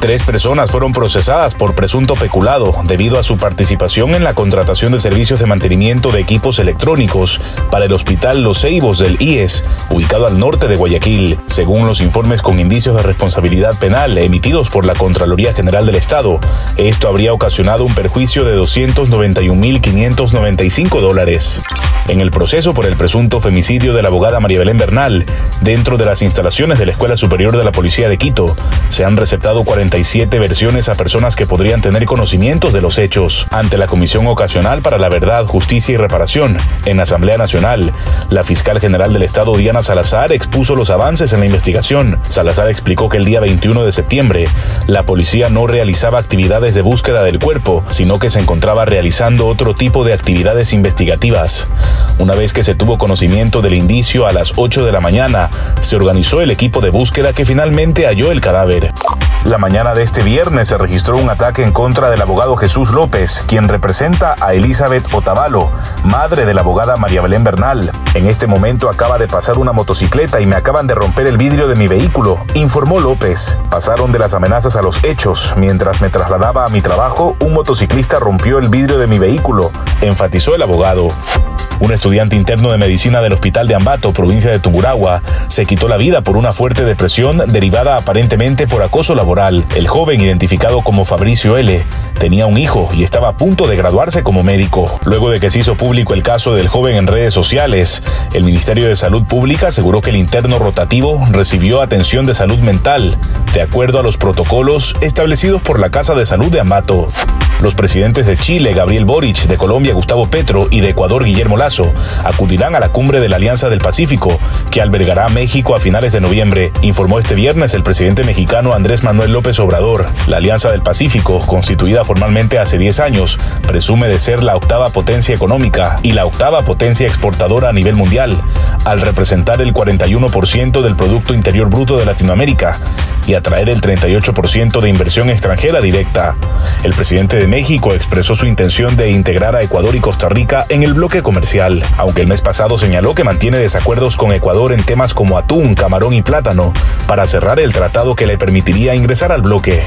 Tres personas fueron procesadas por presunto peculado debido a su participación en la contratación de servicios de mantenimiento de equipos electrónicos para el Hospital Los Ceibos del IES, ubicado al norte de Guayaquil. Según los informes con indicios de responsabilidad penal emitidos por la Contraloría General del Estado, esto habría ocasionado un perjuicio de 291.595 dólares. En el proceso por el presunto femicidio de la abogada María Belén Bernal, dentro de las instalaciones de la Escuela Superior de la Policía de Quito, se han receptado 40 versiones a personas que podrían tener conocimientos de los hechos ante la Comisión Ocasional para la Verdad, Justicia y Reparación. En la Asamblea Nacional, la fiscal general del Estado, Diana Salazar, expuso los avances en la investigación. Salazar explicó que el día 21 de septiembre, la policía no realizaba actividades de búsqueda del cuerpo, sino que se encontraba realizando otro tipo de actividades investigativas. Una vez que se tuvo conocimiento del indicio a las 8 de la mañana, se organizó el equipo de búsqueda que finalmente halló el cadáver. La mañana de este viernes se registró un ataque en contra del abogado Jesús López, quien representa a Elizabeth Otavalo, madre de la abogada María Belén Bernal. En este momento acaba de pasar una motocicleta y me acaban de romper el vidrio de mi vehículo, informó López. Pasaron de las amenazas a los hechos. Mientras me trasladaba a mi trabajo, un motociclista rompió el vidrio de mi vehículo, enfatizó el abogado. Un estudiante interno de medicina del Hospital de Ambato, provincia de Tungurahua, se quitó la vida por una fuerte depresión derivada aparentemente por acoso laboral. El joven, identificado como Fabricio L., tenía un hijo y estaba a punto de graduarse como médico. Luego de que se hizo público el caso del joven en redes sociales, el Ministerio de Salud Pública aseguró que el interno rotativo recibió atención de salud mental, de acuerdo a los protocolos establecidos por la Casa de Salud de Ambato. Los presidentes de Chile, Gabriel Boric, de Colombia, Gustavo Petro, y de Ecuador, Guillermo Lazo, acudirán a la cumbre de la Alianza del Pacífico, que albergará México a finales de noviembre, informó este viernes el presidente mexicano Andrés Manuel López Obrador. La Alianza del Pacífico, constituida formalmente hace 10 años, presume de ser la octava potencia económica y la octava potencia exportadora a nivel mundial, al representar el 41% del Producto Interior Bruto de Latinoamérica y atraer el 38% de inversión extranjera directa. El presidente de México expresó su intención de integrar a Ecuador y Costa Rica en el bloque comercial, aunque el mes pasado señaló que mantiene desacuerdos con Ecuador en temas como atún, camarón y plátano, para cerrar el tratado que le permitiría ingresar al bloque.